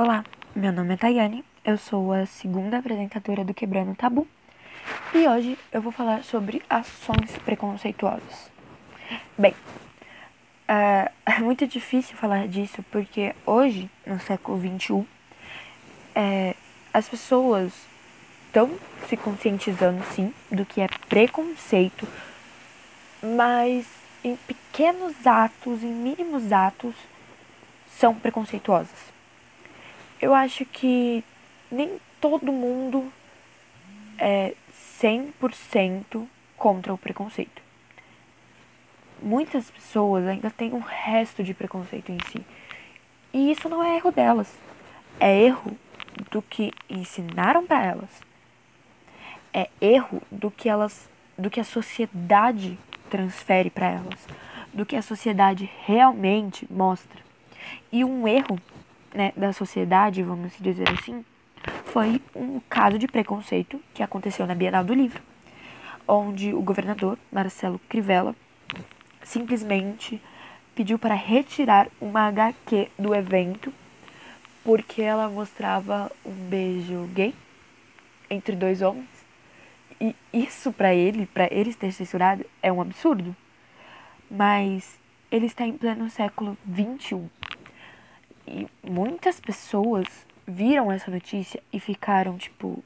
Olá, meu nome é Tayane, eu sou a segunda apresentadora do Quebrando Tabu e hoje eu vou falar sobre ações preconceituosas. Bem, é, é muito difícil falar disso porque hoje, no século XXI, é, as pessoas estão se conscientizando sim do que é preconceito, mas em pequenos atos, em mínimos atos, são preconceituosas eu acho que nem todo mundo é 100% contra o preconceito. Muitas pessoas ainda têm um resto de preconceito em si. E isso não é erro delas. É erro do que ensinaram para elas. É erro do que elas do que a sociedade transfere para elas, do que a sociedade realmente mostra. E um erro né, da sociedade, vamos dizer assim, foi um caso de preconceito que aconteceu na Bienal do Livro, onde o governador Marcelo Crivella simplesmente pediu para retirar uma HQ do evento porque ela mostrava um beijo gay entre dois homens. E isso para ele, para eles ter censurado, é um absurdo. Mas ele está em pleno século 21 e muitas pessoas viram essa notícia e ficaram tipo,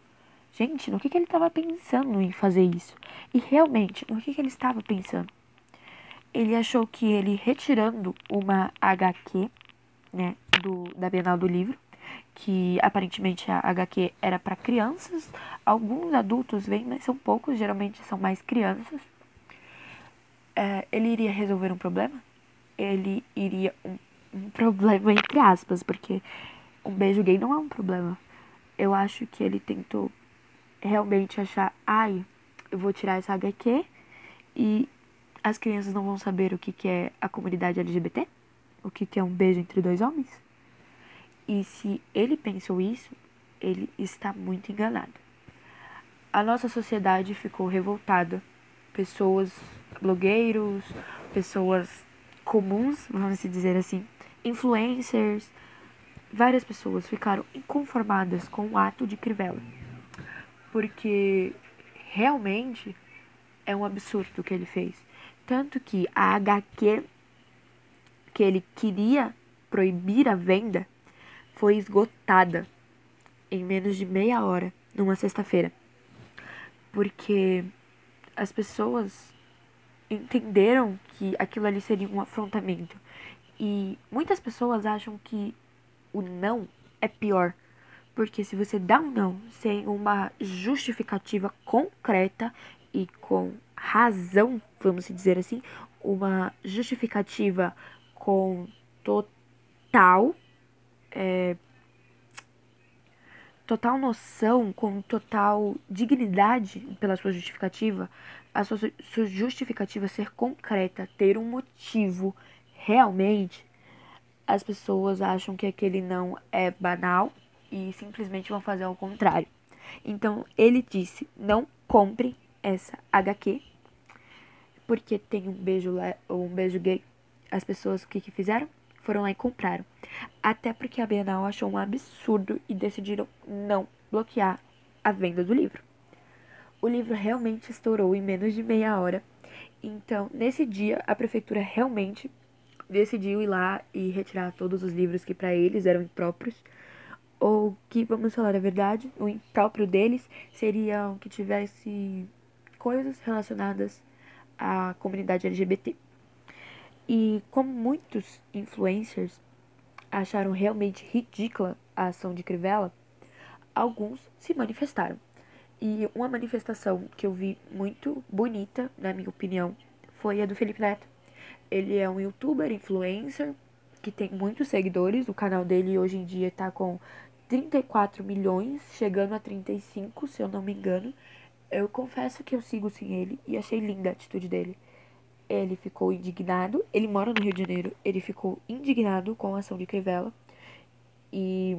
gente, no que, que ele estava pensando em fazer isso? E realmente, no que, que ele estava pensando? Ele achou que ele retirando uma HQ, né, do, da Bienal do Livro, que aparentemente a HQ era para crianças, alguns adultos vêm, mas são poucos, geralmente são mais crianças. É, ele iria resolver um problema? Ele iria um um problema entre aspas, porque um beijo gay não é um problema. Eu acho que ele tentou realmente achar, ai, eu vou tirar essa HQ e as crianças não vão saber o que, que é a comunidade LGBT, o que, que é um beijo entre dois homens. E se ele pensou isso, ele está muito enganado. A nossa sociedade ficou revoltada. Pessoas, blogueiros, pessoas comuns, vamos dizer assim, influencers, várias pessoas ficaram inconformadas com o ato de Crivella. Porque realmente é um absurdo o que ele fez. Tanto que a HQ que ele queria proibir a venda foi esgotada em menos de meia hora, numa sexta-feira. Porque as pessoas entenderam que aquilo ali seria um afrontamento. E muitas pessoas acham que o não é pior. Porque se você dá um não sem uma justificativa concreta e com razão, vamos dizer assim, uma justificativa com total é, total noção, com total dignidade pela sua justificativa, a sua, sua justificativa ser concreta, ter um motivo realmente as pessoas acham que aquele não é banal e simplesmente vão fazer ao contrário. Então ele disse: não compre essa HQ porque tem um beijo ou um beijo gay. As pessoas o que, que fizeram? Foram lá e compraram. Até porque a Bienal achou um absurdo e decidiram não bloquear a venda do livro. O livro realmente estourou em menos de meia hora. Então, nesse dia, a prefeitura realmente decidiu ir lá e retirar todos os livros que para eles eram impróprios, ou que, vamos falar a verdade, o impróprio deles seria que tivesse coisas relacionadas à comunidade LGBT. E como muitos influencers acharam realmente ridícula a ação de Crivella, alguns se manifestaram. E uma manifestação que eu vi muito bonita, na minha opinião, foi a do Felipe Neto ele é um youtuber, influencer, que tem muitos seguidores. O canal dele hoje em dia tá com 34 milhões, chegando a 35, se eu não me engano. Eu confesso que eu sigo sim ele e achei linda a atitude dele. Ele ficou indignado, ele mora no Rio de Janeiro, ele ficou indignado com a ação de Crivella e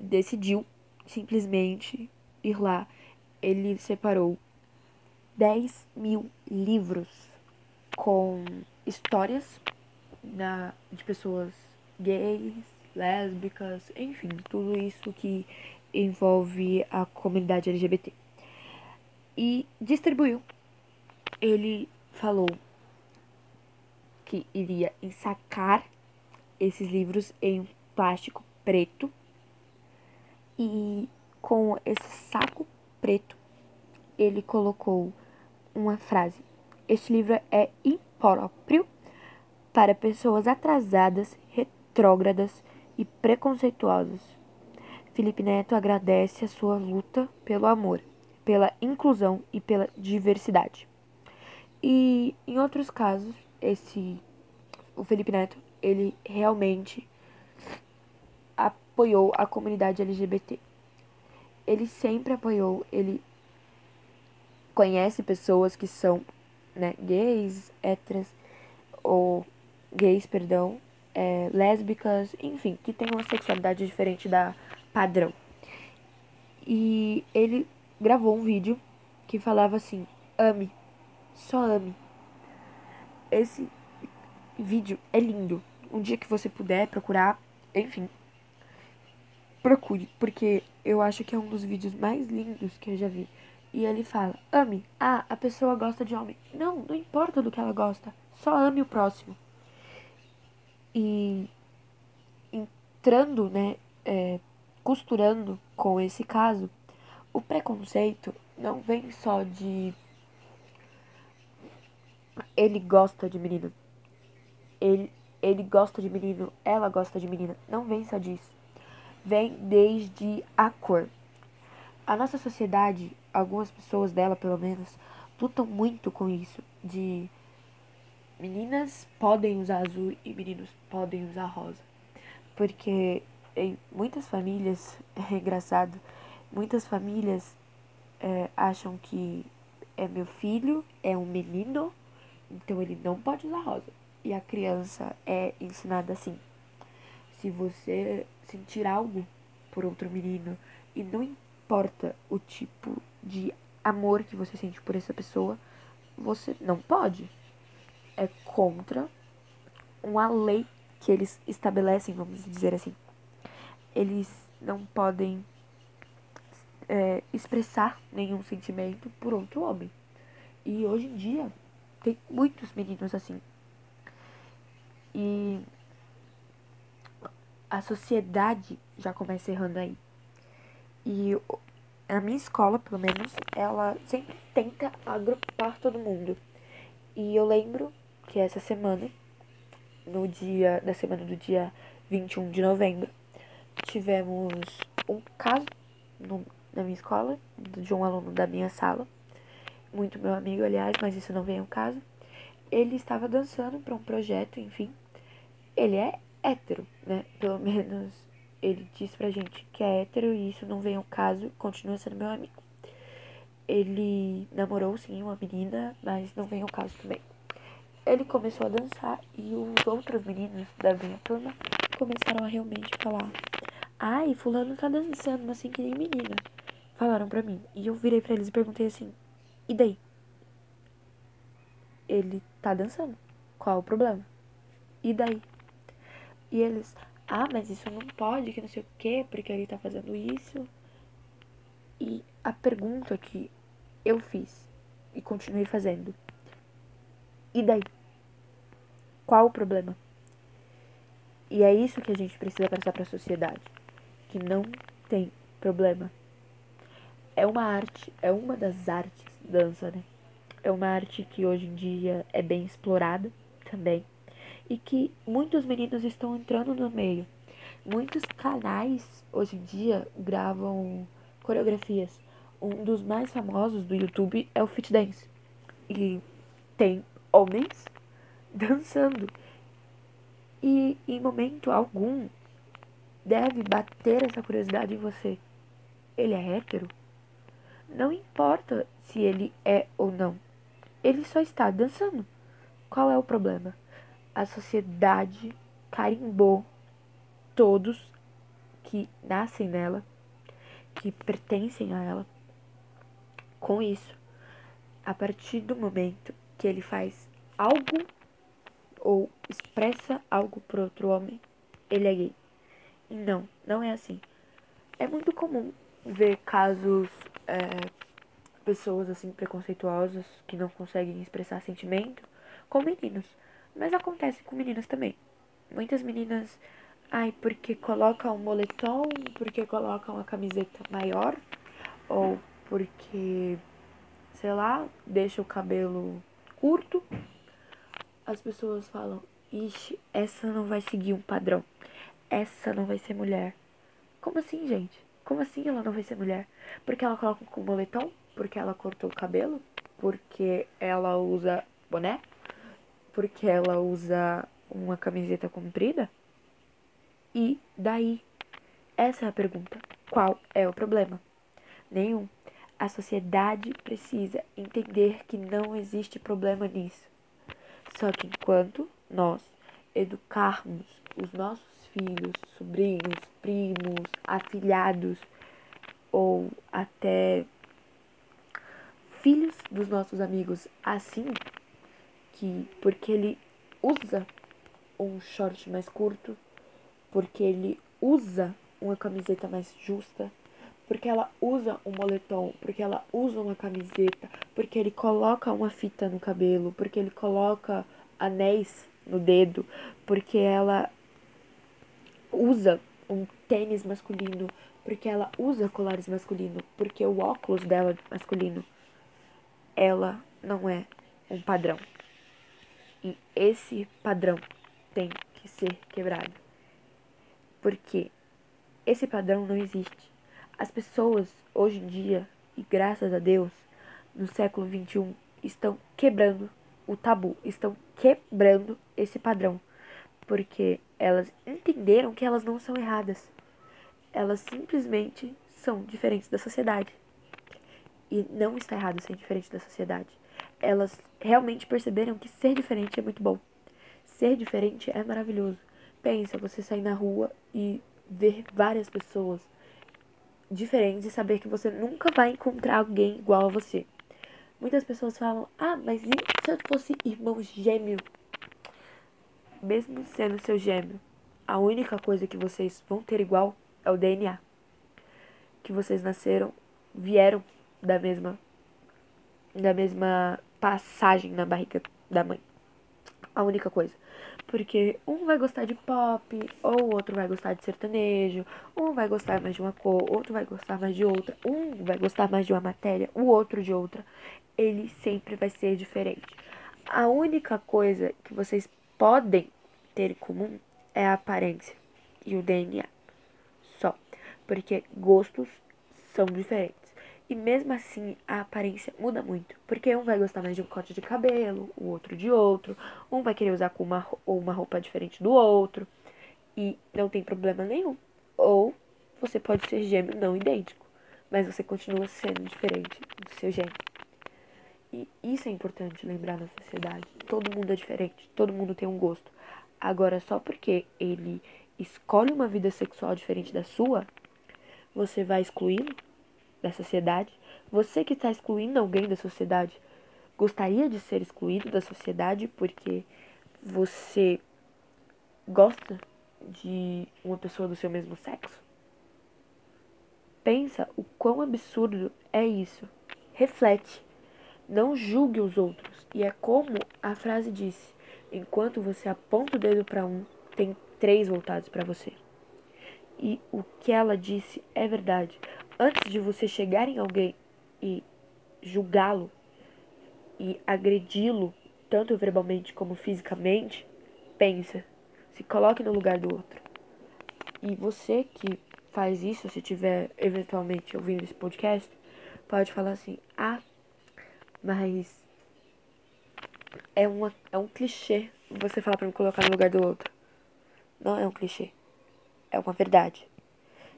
decidiu simplesmente ir lá. Ele separou 10 mil livros com histórias da, de pessoas gays lésbicas, enfim, tudo isso que envolve a comunidade LGBT. E distribuiu. Ele falou que iria ensacar esses livros em plástico preto e com esse saco preto ele colocou uma frase: Este livro é impróprio para pessoas atrasadas, retrógradas e preconceituosas. Felipe Neto agradece a sua luta pelo amor, pela inclusão e pela diversidade. E em outros casos, esse o Felipe Neto, ele realmente apoiou a comunidade LGBT. Ele sempre apoiou, ele conhece pessoas que são né, gays, héteras, ou gays, perdão, é, lésbicas, enfim, que têm uma sexualidade diferente da padrão. E ele gravou um vídeo que falava assim: ame, só ame. Esse vídeo é lindo. Um dia que você puder procurar, enfim, procure, porque eu acho que é um dos vídeos mais lindos que eu já vi. E ele fala: ame. Ah, a pessoa gosta de homem. Não, não importa do que ela gosta. Só ame o próximo. E entrando, né, é, costurando com esse caso, o preconceito não vem só de ele gosta de menino. Ele, ele gosta de menino, ela gosta de menina. Não vem só disso. Vem desde a cor. A nossa sociedade, algumas pessoas dela pelo menos, lutam muito com isso. De meninas podem usar azul e meninos podem usar rosa. Porque em muitas famílias, é engraçado, muitas famílias é, acham que é meu filho, é um menino, então ele não pode usar rosa. E a criança é ensinada assim. Se você sentir algo por outro menino e não importa o tipo de amor que você sente por essa pessoa, você não pode. É contra uma lei que eles estabelecem, vamos dizer assim. Eles não podem é, expressar nenhum sentimento por outro homem. E hoje em dia tem muitos meninos assim. E a sociedade já começa errando aí. E a minha escola, pelo menos, ela sempre tenta agrupar todo mundo. E eu lembro que essa semana, no dia da semana do dia 21 de novembro, tivemos um caso no, na minha escola, de um aluno da minha sala, muito meu amigo, aliás, mas isso não vem ao caso. Ele estava dançando para um projeto, enfim. Ele é hétero, né? Pelo menos ele disse pra gente que é hétero e isso não vem ao caso, continua sendo meu amigo. Ele namorou sim uma menina, mas não vem ao caso também. Ele começou a dançar e os outros meninos da minha turma começaram a realmente falar: Ai, Fulano tá dançando, mas assim que nem menina. Falaram pra mim. E eu virei pra eles e perguntei assim: E daí? Ele tá dançando. Qual o problema? E daí? E eles, ah, mas isso não pode, que não sei o quê, porque ele tá fazendo isso. E a pergunta que eu fiz e continuei fazendo. E daí? Qual o problema? E é isso que a gente precisa passar para a sociedade, que não tem problema. É uma arte, é uma das artes, dança, né? É uma arte que hoje em dia é bem explorada também e que muitos meninos estão entrando no meio. Muitos canais hoje em dia gravam coreografias. Um dos mais famosos do YouTube é o Fit Dance. E tem homens dançando. E em momento algum deve bater essa curiosidade em você. Ele é hétero? Não importa se ele é ou não. Ele só está dançando. Qual é o problema? A sociedade carimbou todos que nascem nela, que pertencem a ela, com isso. A partir do momento que ele faz algo ou expressa algo para outro homem, ele é gay. Não, não é assim. É muito comum ver casos, é, pessoas assim preconceituosas que não conseguem expressar sentimento com meninos. Mas acontece com meninas também. Muitas meninas, ai, porque colocam um moletom, porque colocam uma camiseta maior, ou porque, sei lá, deixa o cabelo curto, as pessoas falam, ixi, essa não vai seguir um padrão. Essa não vai ser mulher. Como assim, gente? Como assim ela não vai ser mulher? Porque ela coloca com moletom? Porque ela cortou o cabelo? Porque ela usa boné? Porque ela usa uma camiseta comprida? E daí? Essa é a pergunta. Qual é o problema? Nenhum. A sociedade precisa entender que não existe problema nisso. Só que enquanto nós educarmos os nossos filhos, sobrinhos, primos, afilhados ou até filhos dos nossos amigos assim, que porque ele usa um short mais curto, porque ele usa uma camiseta mais justa, porque ela usa um moletom, porque ela usa uma camiseta, porque ele coloca uma fita no cabelo, porque ele coloca anéis no dedo, porque ela usa um tênis masculino, porque ela usa colares masculino, porque o óculos dela é masculino, ela não é um padrão. E esse padrão tem que ser quebrado. Porque esse padrão não existe. As pessoas hoje em dia, e graças a Deus, no século XXI, estão quebrando o tabu, estão quebrando esse padrão. Porque elas entenderam que elas não são erradas. Elas simplesmente são diferentes da sociedade. E não está errado ser diferente da sociedade. Elas realmente perceberam que ser diferente é muito bom. Ser diferente é maravilhoso. Pensa, você sair na rua e ver várias pessoas diferentes e saber que você nunca vai encontrar alguém igual a você. Muitas pessoas falam: "Ah, mas e se eu fosse irmão gêmeo?" Mesmo sendo seu gêmeo, a única coisa que vocês vão ter igual é o DNA. Que vocês nasceram, vieram da mesma da mesma passagem na barriga da mãe. A única coisa. Porque um vai gostar de pop, ou o outro vai gostar de sertanejo, um vai gostar mais de uma cor, outro vai gostar mais de outra, um vai gostar mais de uma matéria, o outro de outra. Ele sempre vai ser diferente. A única coisa que vocês podem ter em comum é a aparência e o DNA. Só. Porque gostos são diferentes. E mesmo assim, a aparência muda muito. Porque um vai gostar mais de um corte de cabelo, o outro de outro. Um vai querer usar com uma, uma roupa diferente do outro. E não tem problema nenhum. Ou você pode ser gêmeo não idêntico. Mas você continua sendo diferente do seu gêmeo. E isso é importante lembrar na sociedade. Todo mundo é diferente. Todo mundo tem um gosto. Agora, só porque ele escolhe uma vida sexual diferente da sua, você vai excluí-lo? Da sociedade? Você que está excluindo alguém da sociedade, gostaria de ser excluído da sociedade porque você gosta de uma pessoa do seu mesmo sexo? Pensa o quão absurdo é isso. Reflete. Não julgue os outros. E é como a frase disse: enquanto você aponta o dedo para um, tem três voltados para você. E o que ela disse é verdade antes de você chegar em alguém e julgá-lo e agredi-lo, tanto verbalmente como fisicamente, pensa, se coloque no lugar do outro. E você que faz isso, se tiver eventualmente ouvindo esse podcast, pode falar assim: "Ah, mas é uma é um clichê você falar para me colocar no lugar do outro". Não é um clichê. É uma verdade.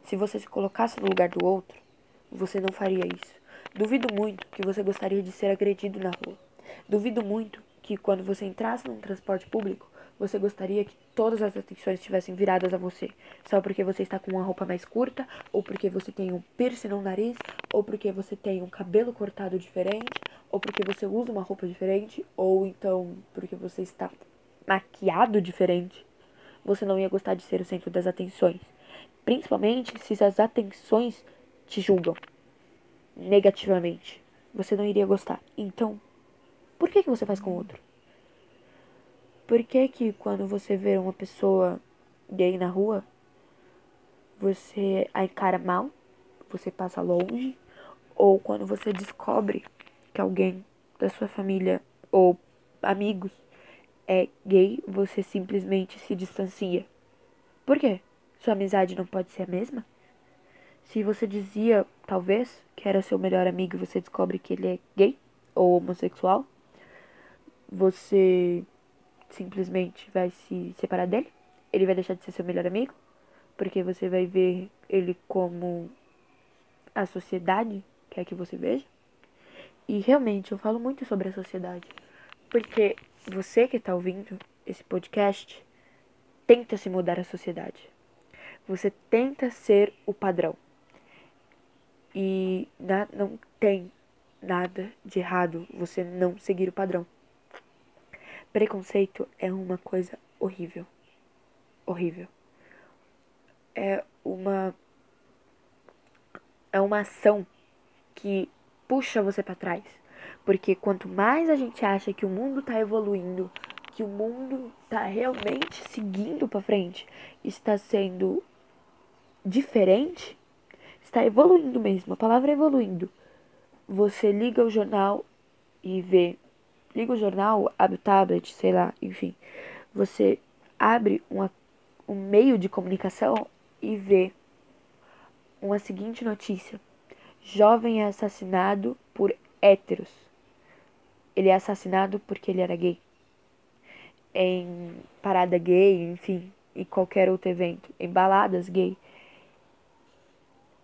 Se você se colocasse no lugar do outro, você não faria isso. Duvido muito que você gostaria de ser agredido na rua. Duvido muito que quando você entrasse num transporte público, você gostaria que todas as atenções estivessem viradas a você, só porque você está com uma roupa mais curta, ou porque você tem um piercing no nariz, ou porque você tem um cabelo cortado diferente, ou porque você usa uma roupa diferente, ou então porque você está maquiado diferente. Você não ia gostar de ser o centro das atenções. Principalmente se as atenções te julgam negativamente. Você não iria gostar. Então, por que, que você faz com outro? Por que que quando você vê uma pessoa gay na rua, você a encara mal, você passa longe, ou quando você descobre que alguém da sua família ou amigos é gay, você simplesmente se distancia. Por quê? Sua amizade não pode ser a mesma? Se você dizia, talvez, que era seu melhor amigo e você descobre que ele é gay ou homossexual, você simplesmente vai se separar dele? Ele vai deixar de ser seu melhor amigo? Porque você vai ver ele como a sociedade quer que você veja? E realmente eu falo muito sobre a sociedade. Porque você que está ouvindo esse podcast tenta se mudar a sociedade. Você tenta ser o padrão. E na, não tem nada de errado você não seguir o padrão. Preconceito é uma coisa horrível. Horrível. É uma é uma ação que puxa você para trás. Porque quanto mais a gente acha que o mundo está evoluindo, que o mundo está realmente seguindo para frente, está sendo diferente, está evoluindo mesmo. A palavra é evoluindo. Você liga o jornal e vê liga o jornal, abre o tablet, sei lá, enfim. Você abre uma, um meio de comunicação e vê uma seguinte notícia. Jovem é assassinado por héteros. Ele é assassinado porque ele era gay. Em parada gay, enfim, em qualquer outro evento. Em baladas gay.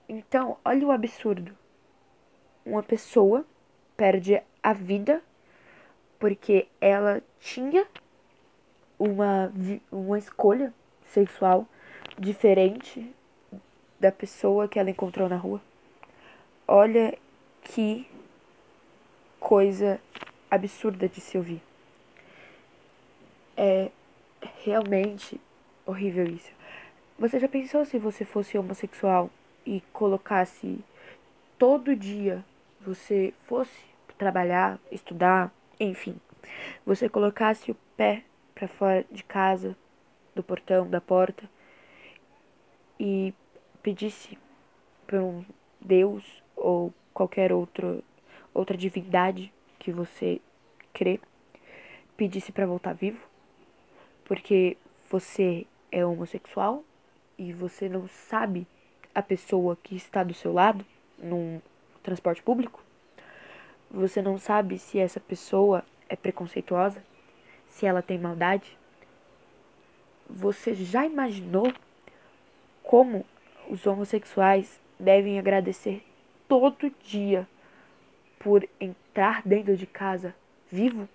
Então, olha o absurdo. Uma pessoa perde a vida porque ela tinha uma, uma escolha sexual diferente da pessoa que ela encontrou na rua. Olha que coisa absurda de se ouvir. É realmente horrível isso. Você já pensou se você fosse homossexual e colocasse todo dia você fosse trabalhar, estudar, enfim, você colocasse o pé para fora de casa, do portão, da porta, e pedisse por um Deus ou qualquer outro, outra divindade que você crê, pedisse para voltar vivo, porque você é homossexual e você não sabe a pessoa que está do seu lado num transporte público, você não sabe se essa pessoa é preconceituosa, se ela tem maldade. Você já imaginou como os homossexuais devem agradecer todo dia por entrar dentro de casa vivo?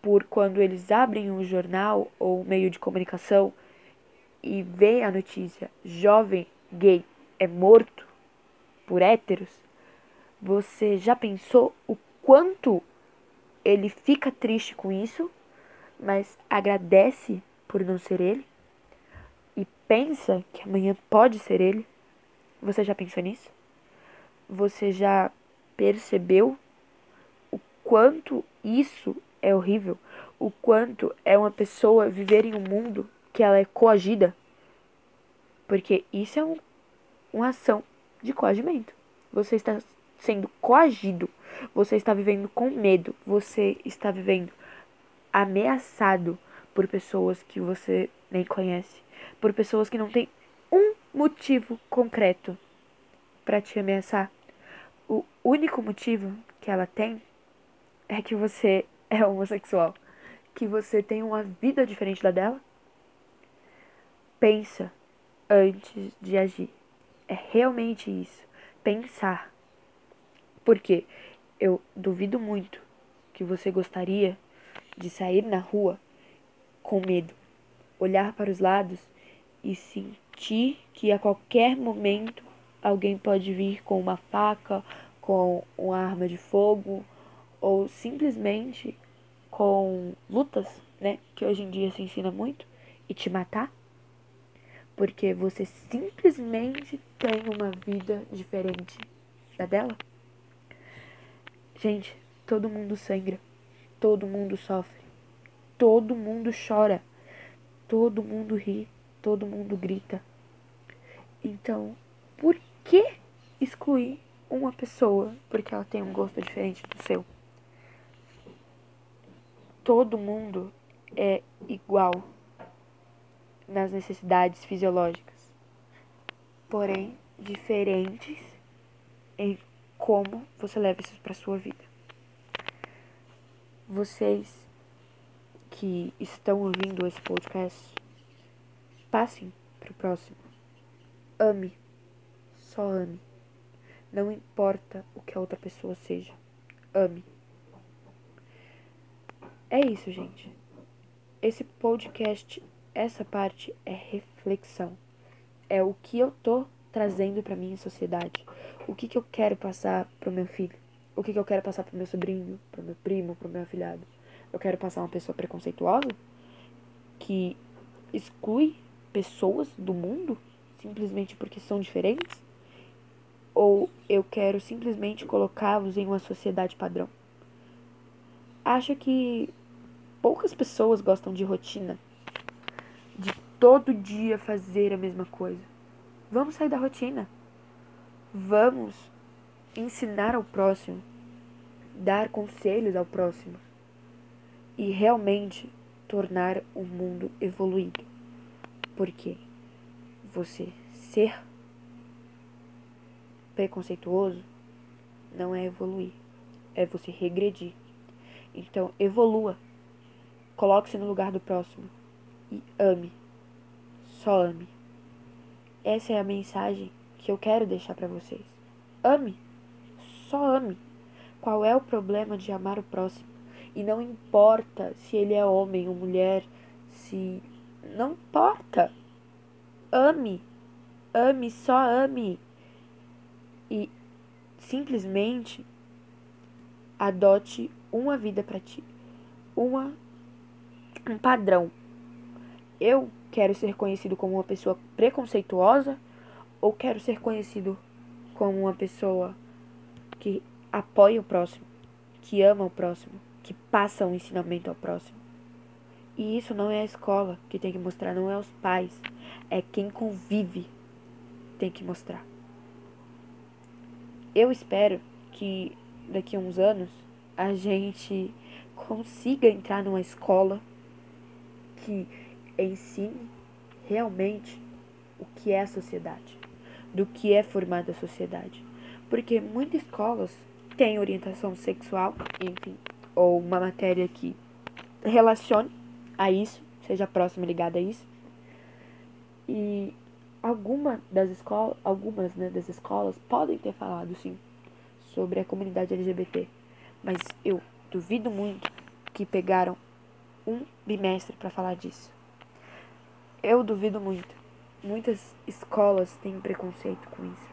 Por quando eles abrem um jornal ou meio de comunicação e veem a notícia: jovem gay é morto por héteros? Você já pensou o quanto ele fica triste com isso, mas agradece por não ser ele? E pensa que amanhã pode ser ele? Você já pensou nisso? Você já percebeu o quanto isso é horrível? O quanto é uma pessoa viver em um mundo que ela é coagida? Porque isso é um, uma ação de coagimento. Você está sendo coagido, você está vivendo com medo, você está vivendo ameaçado por pessoas que você nem conhece, por pessoas que não têm um motivo concreto para te ameaçar. O único motivo que ela tem é que você é homossexual, que você tem uma vida diferente da dela. Pensa antes de agir. É realmente isso. Pensar porque eu duvido muito que você gostaria de sair na rua com medo, olhar para os lados e sentir que a qualquer momento alguém pode vir com uma faca, com uma arma de fogo ou simplesmente com lutas, né, que hoje em dia se ensina muito e te matar. Porque você simplesmente tem uma vida diferente da dela? Gente, todo mundo sangra, todo mundo sofre, todo mundo chora, todo mundo ri, todo mundo grita. Então, por que excluir uma pessoa porque ela tem um gosto diferente do seu? Todo mundo é igual nas necessidades fisiológicas, porém diferentes em como você leva isso para sua vida. Vocês que estão ouvindo esse podcast, passem para o próximo. Ame, só ame. Não importa o que a outra pessoa seja, ame. É isso, gente. Esse podcast, essa parte é reflexão. É o que eu tô trazendo para minha sociedade. O que, que eu quero passar pro meu filho? O que, que eu quero passar pro meu sobrinho, pro meu primo, pro meu afilhado? Eu quero passar uma pessoa preconceituosa que exclui pessoas do mundo simplesmente porque são diferentes? Ou eu quero simplesmente colocá-los em uma sociedade padrão? Acho que poucas pessoas gostam de rotina, de todo dia fazer a mesma coisa. Vamos sair da rotina. Vamos ensinar ao próximo, dar conselhos ao próximo e realmente tornar o mundo evoluído. Porque você ser preconceituoso não é evoluir, é você regredir. Então, evolua. Coloque-se no lugar do próximo e ame. Só ame. Essa é a mensagem que eu quero deixar para vocês. Ame. Só ame. Qual é o problema de amar o próximo? E não importa se ele é homem ou mulher, se. Não importa. Ame. Ame, só ame. E simplesmente adote uma vida para ti. Uma um padrão. Eu quero ser conhecido como uma pessoa preconceituosa ou quero ser conhecido como uma pessoa que apoia o próximo, que ama o próximo, que passa um ensinamento ao próximo. E isso não é a escola que tem que mostrar, não é os pais, é quem convive tem que mostrar. Eu espero que daqui a uns anos a gente consiga entrar numa escola que ensine realmente o que é a sociedade, do que é formada a sociedade. Porque muitas escolas têm orientação sexual, enfim, ou uma matéria que relacione a isso, seja próxima ligada a isso. E alguma das escolas, algumas né, das escolas podem ter falado sim sobre a comunidade LGBT, mas eu duvido muito que pegaram um bimestre para falar disso. Eu duvido muito. Muitas escolas têm preconceito com isso.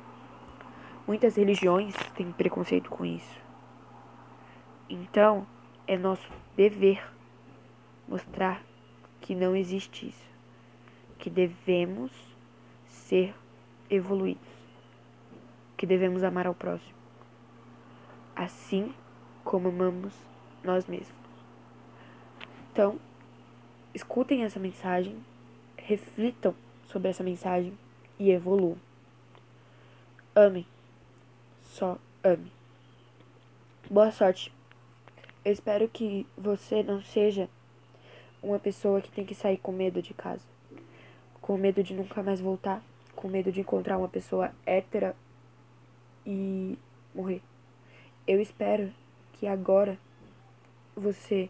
Muitas religiões têm preconceito com isso. Então, é nosso dever mostrar que não existe isso. Que devemos ser evoluídos. Que devemos amar ao próximo. Assim como amamos nós mesmos. Então, escutem essa mensagem, reflitam sobre essa mensagem e evoluam. Amem. Só ame. Boa sorte. Eu espero que você não seja uma pessoa que tem que sair com medo de casa, com medo de nunca mais voltar, com medo de encontrar uma pessoa hétera e morrer. Eu espero que agora você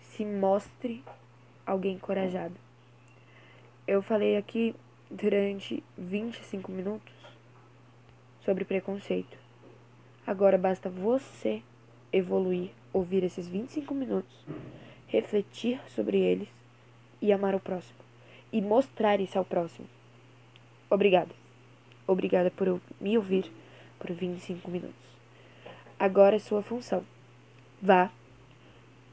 se mostre alguém encorajado. Eu falei aqui durante 25 minutos sobre preconceito. Agora basta você evoluir, ouvir esses 25 minutos, refletir sobre eles e amar o próximo. E mostrar isso ao próximo. Obrigada. Obrigada por me ouvir por 25 minutos. Agora é sua função. Vá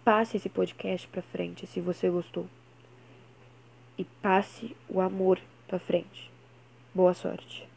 Passe esse podcast para frente se você gostou. E passe o amor tua frente. Boa sorte.